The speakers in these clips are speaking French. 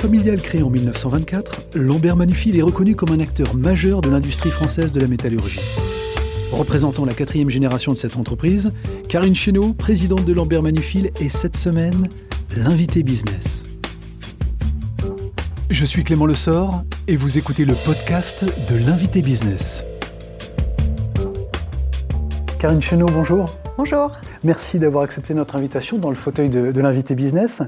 Familial créé en 1924, Lambert Manufil est reconnu comme un acteur majeur de l'industrie française de la métallurgie. Représentant la quatrième génération de cette entreprise, Karine Chéneau, présidente de Lambert Manufil, est cette semaine l'invité business. Je suis Clément Lessort et vous écoutez le podcast de l'invité business. Karine Chenot, bonjour. Bonjour. Merci d'avoir accepté notre invitation dans le fauteuil de, l'invité business.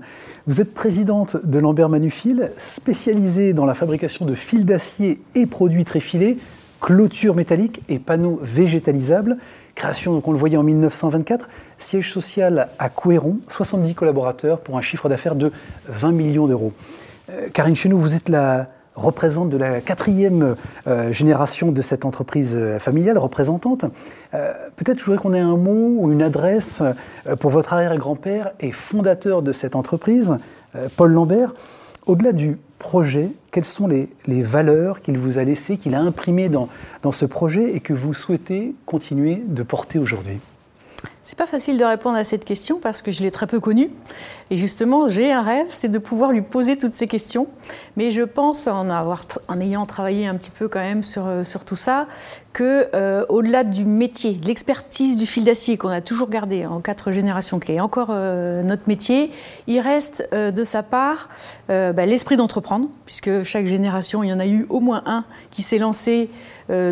Vous êtes présidente de Lambert Manufil, spécialisée dans la fabrication de fils d'acier et produits tréfilés, clôtures métalliques et panneaux végétalisables. Création, donc on le voyait en 1924, siège social à Couéron, 70 collaborateurs pour un chiffre d'affaires de 20 millions d'euros. Euh, Karine Chenou, vous êtes la représentante de la quatrième euh, génération de cette entreprise euh, familiale, représentante. Peut-être je voudrais qu'on ait un mot ou une adresse pour votre arrière-grand-père et fondateur de cette entreprise, Paul Lambert. Au-delà du projet, quelles sont les, valeurs qu'il vous a laissées, qu'il a imprimées dans, dans ce projet et que vous souhaitez continuer de porter aujourd'hui? C'est pas facile de répondre à cette question parce que je l'ai très peu connu. Et justement, j'ai un rêve, c'est de pouvoir lui poser toutes ces questions. Mais je pense, en, ayant travaillé un petit peu quand même sur, euh, tout ça, que euh, au-delà du métier, l'expertise du fil d'acier qu'on a toujours gardé en quatre générations, qui est encore euh, notre métier, il reste de sa part bah, l'esprit d'entreprendre, puisque chaque génération, il y en a eu au moins un qui s'est lancé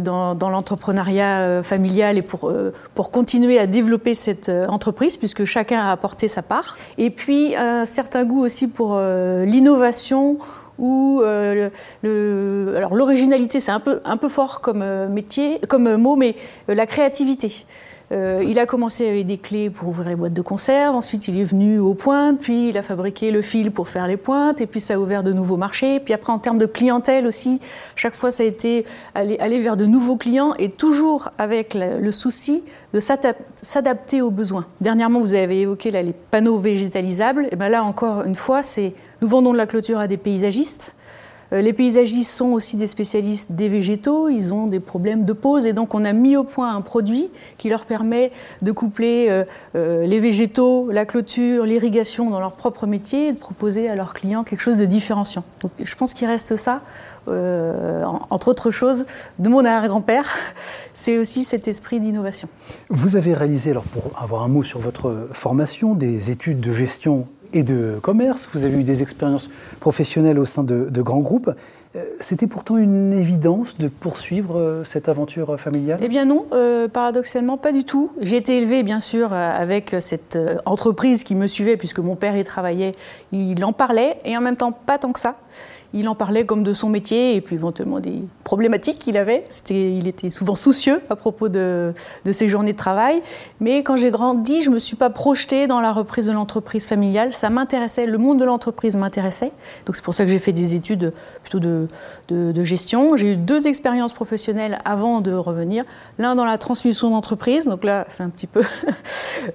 dans, dans l'entrepreneuriat familial et pour, pour continuer à développer cette entreprise, puisque chacun a apporté sa part. Et puis, un certain goût aussi pour euh, l'innovation ou euh, l'originalité c'est un peu un peu fort comme euh, métier comme mot mais la créativité euh, il a commencé avec des clés pour ouvrir les boîtes de conserve, ensuite il est venu aux pointes, puis il a fabriqué le fil pour faire les pointes, et puis ça a ouvert de nouveaux marchés. Puis après, en termes de clientèle aussi, chaque fois ça a été aller, vers de nouveaux clients, et toujours avec le, souci de s'adapter aux besoins. Dernièrement, vous avez évoqué les panneaux végétalisables, et bien là encore une fois, c'est nous vendons de la clôture à des paysagistes. Euh, les paysagistes sont aussi des spécialistes des végétaux, ils ont des problèmes de pose et donc on a mis au point un produit qui leur permet de coupler euh, euh, les végétaux, la clôture, l'irrigation dans leur propre métier et de proposer à leurs clients quelque chose de différenciant. Donc je pense qu'il reste ça, entre autres choses, de mon arrière-grand-père, c'est aussi cet esprit d'innovation. Vous avez réalisé, alors pour avoir un mot sur votre formation, des études de gestion et de commerce, vous avez eu des expériences professionnelles au sein de, grands groupes. Euh, c'était pourtant une évidence de poursuivre euh, cette aventure familiale? Eh bien non, euh, paradoxalement pas du tout. J'ai été élevée bien sûr avec cette entreprise qui me suivait puisque mon père y travaillait, il en parlait et en même temps pas tant que ça il en parlait comme de son métier et puis éventuellement des problématiques qu'il avait. il était souvent soucieux à propos de, ses journées de travail. Mais quand j'ai grandi, je ne me suis pas projetée dans la reprise de l'entreprise familiale. Ça m'intéressait, le monde de l'entreprise m'intéressait. Donc c'est pour ça que j'ai fait des études plutôt de, gestion. J'ai eu deux expériences professionnelles avant de revenir. L'un dans la transmission d'entreprise. Donc là, c'est un petit peu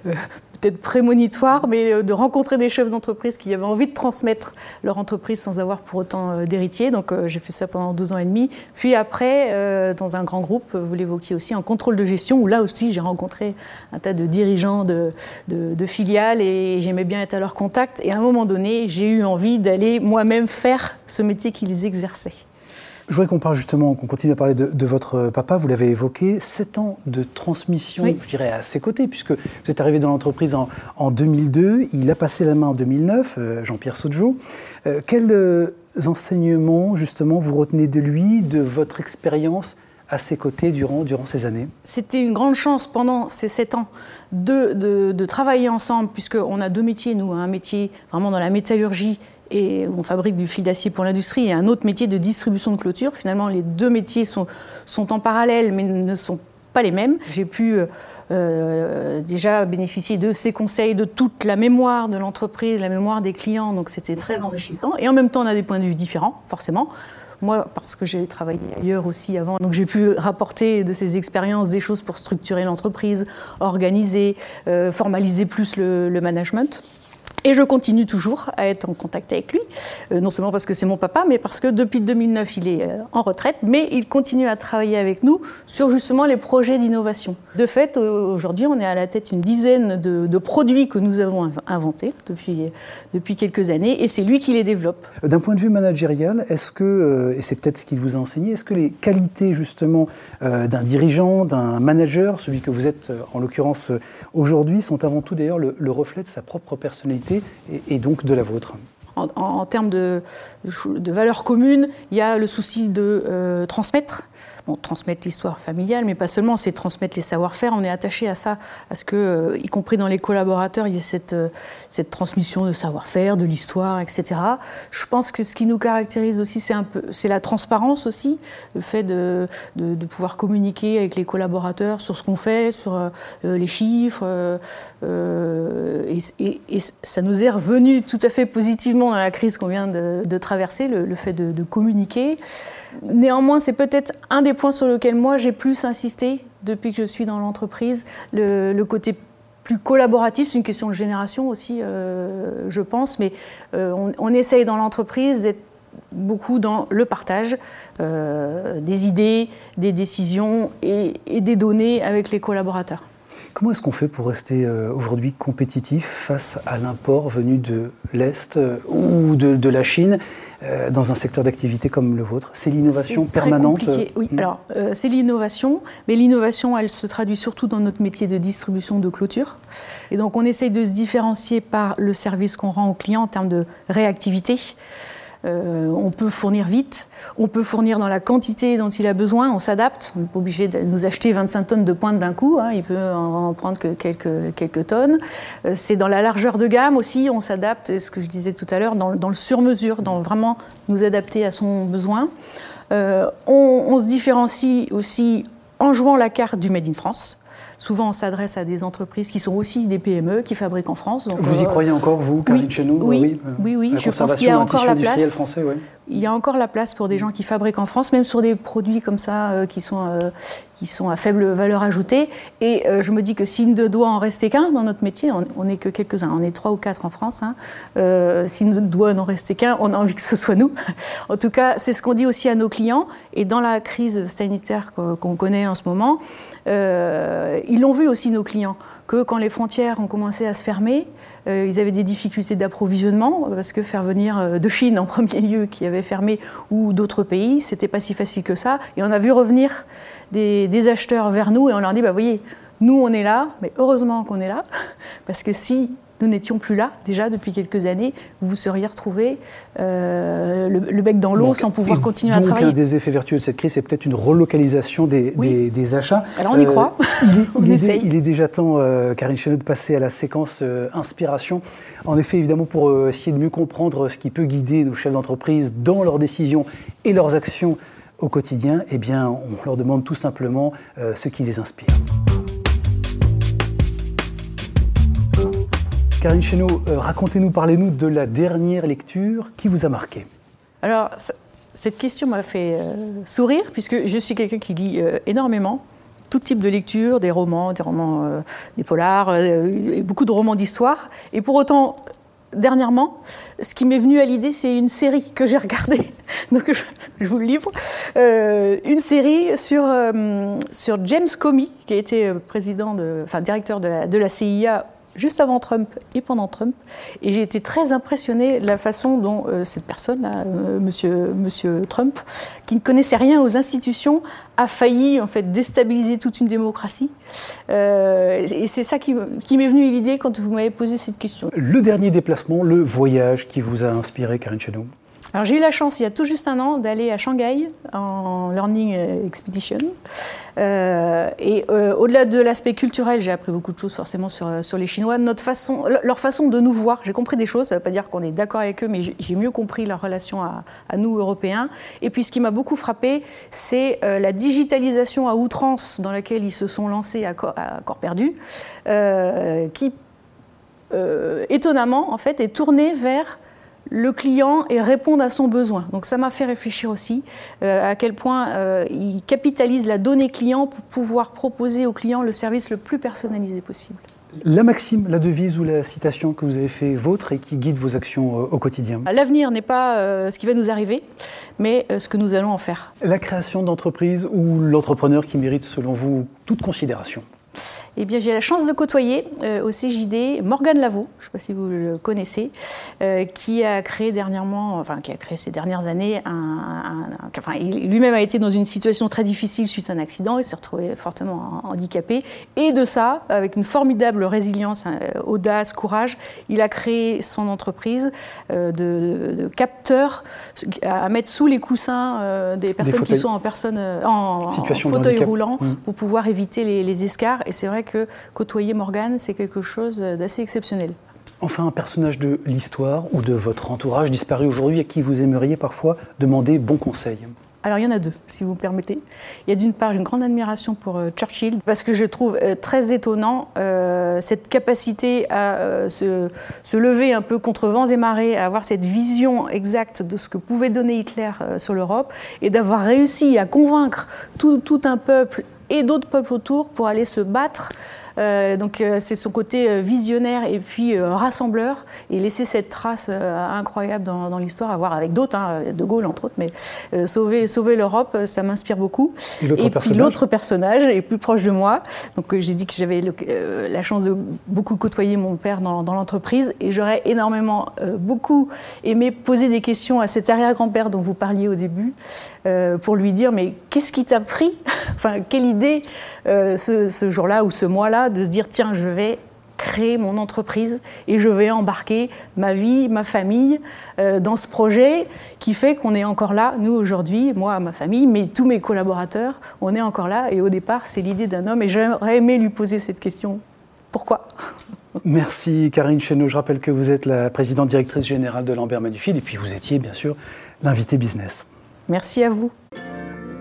peut-être prémonitoire, mais euh, de rencontrer des chefs d'entreprise qui avaient envie de transmettre leur entreprise sans avoir pour autant euh, d'héritier. Donc euh, j'ai fait ça pendant deux ans et demi. Puis après, dans un grand groupe, vous l'évoquiez aussi, en contrôle de gestion, où là aussi j'ai rencontré un tas de dirigeants de, de filiales et j'aimais bien être à leur contact. Et à un moment donné, j'ai eu envie d'aller moi-même faire ce métier qu'ils exerçaient. Je voudrais qu'on parle justement, qu'on continue à parler de, votre papa. Vous l'avez évoqué, sept ans de transmission, je dirais, à ses côtés, puisque vous êtes arrivé dans l'entreprise en, 2002. Il a passé la main en 2009, euh, Jean-Pierre Soudjou. Euh, quels euh, enseignements, justement, vous retenez de lui, de votre expérience à ses côtés durant, durant ces années? C'était une grande chance pendant ces sept ans de, de travailler ensemble, puisqu'on a deux métiers, nous, un métier vraiment dans la métallurgie et on fabrique du fil d'acier pour l'industrie, et un autre métier de distribution de clôture. Finalement, les deux métiers sont, en parallèle, mais ne sont pas les mêmes. J'ai pu euh, déjà bénéficier de ses conseils, de toute la mémoire de l'entreprise, la mémoire des clients, donc c'était très enrichissant. Et en même temps, on a des points de vue différents, forcément. Moi, parce que j'ai travaillé ailleurs aussi avant, donc j'ai pu rapporter de ces expériences des choses pour structurer l'entreprise, organiser, euh, formaliser plus le management. Et je continue toujours à être en contact avec lui, euh, non seulement parce que c'est mon papa, mais parce que depuis 2009, il est euh, en retraite, mais il continue à travailler avec nous sur justement les projets d'innovation. De fait, aujourd'hui, on est à la tête d'une dizaine de, produits que nous avons inventés depuis, depuis quelques années, et c'est lui qui les développe. D'un point de vue managérial, est-ce que, euh, et c'est peut-être ce qu'il vous a enseigné, est-ce que les qualités justement d'un dirigeant, d'un manager, celui que vous êtes en l'occurrence aujourd'hui, sont avant tout d'ailleurs le reflet de sa propre personnalité et, donc de la vôtre. En, termes de, valeurs communes, il y a le souci de euh, transmettre transmettre l'histoire familiale, mais pas seulement, c'est transmettre les savoir-faire. On est attaché à ça, à ce que, euh, y compris dans les collaborateurs, il y ait cette, euh, cette transmission de savoir-faire, de l'histoire, etc. Je pense que ce qui nous caractérise aussi, c'est un peu, c'est la transparence aussi, le fait de, de, pouvoir communiquer avec les collaborateurs sur ce qu'on fait, sur euh, les chiffres. Et, ça nous est revenu tout à fait positivement dans la crise qu'on vient de, traverser, le, fait de, communiquer. Néanmoins, c'est peut-être un des points sur lesquels moi j'ai plus insisté depuis que je suis dans l'entreprise, le, côté plus collaboratif, c'est une question de génération aussi, euh, je pense, mais euh, on, essaye dans l'entreprise d'être beaucoup dans le partage euh, des idées, des décisions et, des données avec les collaborateurs. Comment est-ce qu'on fait pour rester aujourd'hui compétitif face à l'import venu de l'Est ou de la Chine? Euh, dans un secteur d'activité comme le vôtre C'est l'innovation permanente Oui, alors euh, c'est l'innovation, mais l'innovation, elle se traduit surtout dans notre métier de distribution de clôture. Et donc on essaye de se différencier par le service qu'on rend aux clients en termes de réactivité. Euh, on peut fournir vite, on peut fournir dans la quantité dont il a besoin, on s'adapte. On n'est pas obligé de nous acheter 25 tonnes de pointe d'un coup, hein. il peut en, prendre que quelques, tonnes. Euh, c'est dans la largeur de gamme aussi, on s'adapte, ce que je disais tout à l'heure, dans, le sur-mesure, dans vraiment nous adapter à son besoin. Euh, on se différencie aussi en jouant la carte du Made in France. Souvent, on s'adresse à des entreprises qui sont aussi des PME, qui fabriquent en France. vous y euh, croyez encore, vous, Karine oui, nous Oui, oui, oui, je pense qu'il y a encore la place. Français, Il y a encore la place pour des gens qui fabriquent en France, même sur des produits comme ça euh, qui, sont, euh, qui sont à faible valeur ajoutée. Et je me dis que s'il ne doit en rester qu'un dans notre métier, on n'est que quelques-uns, on est trois ou quatre en France. Hein, s'il ne doit en rester qu'un, on a envie que ce soit nous. en tout cas, c'est ce qu'on dit aussi à nos clients. Et dans la crise sanitaire qu'on connaît en ce moment, ils l'ont vu aussi, nos clients, que quand les frontières ont commencé à se fermer, euh, ils avaient des difficultés d'approvisionnement, parce que faire venir euh, de Chine en premier lieu, qui avait fermé, ou d'autres pays, c'était pas si facile que ça. Et on a vu revenir des, acheteurs vers nous et on leur dit, bah, voyez, nous on est là, mais heureusement qu'on est là, parce que si nous n'étions plus là déjà depuis quelques années, vous vous seriez retrouvés euh, le, bec dans l'eau sans pouvoir continuer à travailler. Un des effets vertueux de cette crise, c'est peut-être une relocalisation des, des, achats. Alors on y croit, euh, il, est, il, est, déjà temps, euh, Karine Chenot, de passer à la séquence inspiration. En effet, évidemment, pour essayer de mieux comprendre ce qui peut guider nos chefs d'entreprise dans leurs décisions et leurs actions au quotidien, eh bien, on leur demande tout simplement ce qui les inspire. Karine Chéneau, euh, racontez-nous, parlez-nous de la dernière lecture qui vous a marqué. Alors, cette question m'a fait euh, sourire, puisque je suis quelqu'un qui lit euh, énormément, tout type de lecture, des romans, des romans, des polars, beaucoup de romans d'histoire. Et pour autant, dernièrement, ce qui m'est venu à l'idée, c'est une série que j'ai regardée. Donc, je, vous le livre. une série sur, James Comey, qui a été président de, enfin, directeur de la CIA juste avant Trump et pendant Trump. Et j'ai été très impressionnée de la façon dont euh, cette personne-là, euh, monsieur, monsieur Trump, qui ne connaissait rien aux institutions, a failli en fait déstabiliser toute une démocratie. Euh, et c'est ça qui, m'est venu l'idée quand vous m'avez posé cette question. Le dernier déplacement, le voyage qui vous a inspiré, Karine Chenou alors j'ai eu la chance, il y a tout juste un an, d'aller à Shanghai en Learning Expedition. Euh, et euh, au-delà de l'aspect culturel, j'ai appris beaucoup de choses forcément sur, euh, sur les Chinois, notre façon, leur façon de nous voir. J'ai compris des choses, ça ne veut pas dire qu'on est d'accord avec eux, mais j'ai mieux compris leur relation à, à, nous, Européens. Et puis ce qui m'a beaucoup frappé, c'est la digitalisation à outrance dans laquelle ils se sont lancés à corps perdu, qui, étonnamment, en fait, est tournée vers le client et répondre à son besoin. Donc ça m'a fait réfléchir aussi euh, à quel point euh, il capitalise la donnée client pour pouvoir proposer au client le service le plus personnalisé possible. La maxime, la devise ou la citation que vous avez fait vôtre et qui guide vos actions euh, au quotidien? L'avenir n'est pas ce qui va nous arriver, mais ce que nous allons en faire. La création d'entreprise ou l'entrepreneur qui mérite selon vous toute considération? Eh bien, j'ai la chance de côtoyer euh, au CJD Morgane Lavaux, je ne sais pas si vous le connaissez, euh, qui a créé dernièrement, enfin qui a créé ces dernières années, un, enfin, lui-même a été dans une situation très difficile suite à un accident, il s'est retrouvé fortement handicapé, et de ça, avec une formidable résilience, hein, audace, courage, il a créé son entreprise euh, de, capteurs à mettre sous les coussins des personnes qui sont en personne en, fauteuil roulant mmh. pour pouvoir éviter les, les escarres. Et c'est vrai que côtoyer Morgane, c'est quelque chose d'assez exceptionnel. Enfin, un personnage de l'histoire ou de votre entourage disparu aujourd'hui à qui vous aimeriez parfois demander bon conseil alors il y en a deux, si vous me permettez. Il y a d'une part une grande admiration pour euh, Churchill, parce que je trouve euh, très étonnant euh, cette capacité à se, lever un peu contre vents et marées, à avoir cette vision exacte de ce que pouvait donner Hitler sur l'Europe, et d'avoir réussi à convaincre tout, tout un peuple et d'autres peuples autour pour aller se battre donc euh, c'est son côté euh, visionnaire et puis rassembleur et laisser cette trace incroyable dans, l'histoire, à voir avec d'autres, hein, De Gaulle entre autres, mais sauver, sauver l'Europe, ça m'inspire beaucoup. Et, et puis l'autre personnage est plus proche de moi. Donc j'ai dit que j'avais la chance de beaucoup côtoyer mon père dans, l'entreprise et j'aurais énormément beaucoup aimé poser des questions à cet arrière-grand-père dont vous parliez au début pour lui dire mais qu'est-ce qui t'a pris? Enfin, quelle idée ce, ce jour-là ou ce mois-là de se dire tiens, je vais créer mon entreprise et je vais embarquer ma vie, ma famille euh, dans ce projet qui fait qu'on est encore là, nous aujourd'hui, moi, ma famille, mais tous mes collaborateurs, on est encore là. Et au départ, c'est l'idée d'un homme et j'aurais aimé lui poser cette question. Pourquoi? Merci Karine Chenot. Je rappelle que vous êtes la présidente directrice générale de Lambert Manufil et puis vous étiez bien sûr l'invité business. Merci à vous.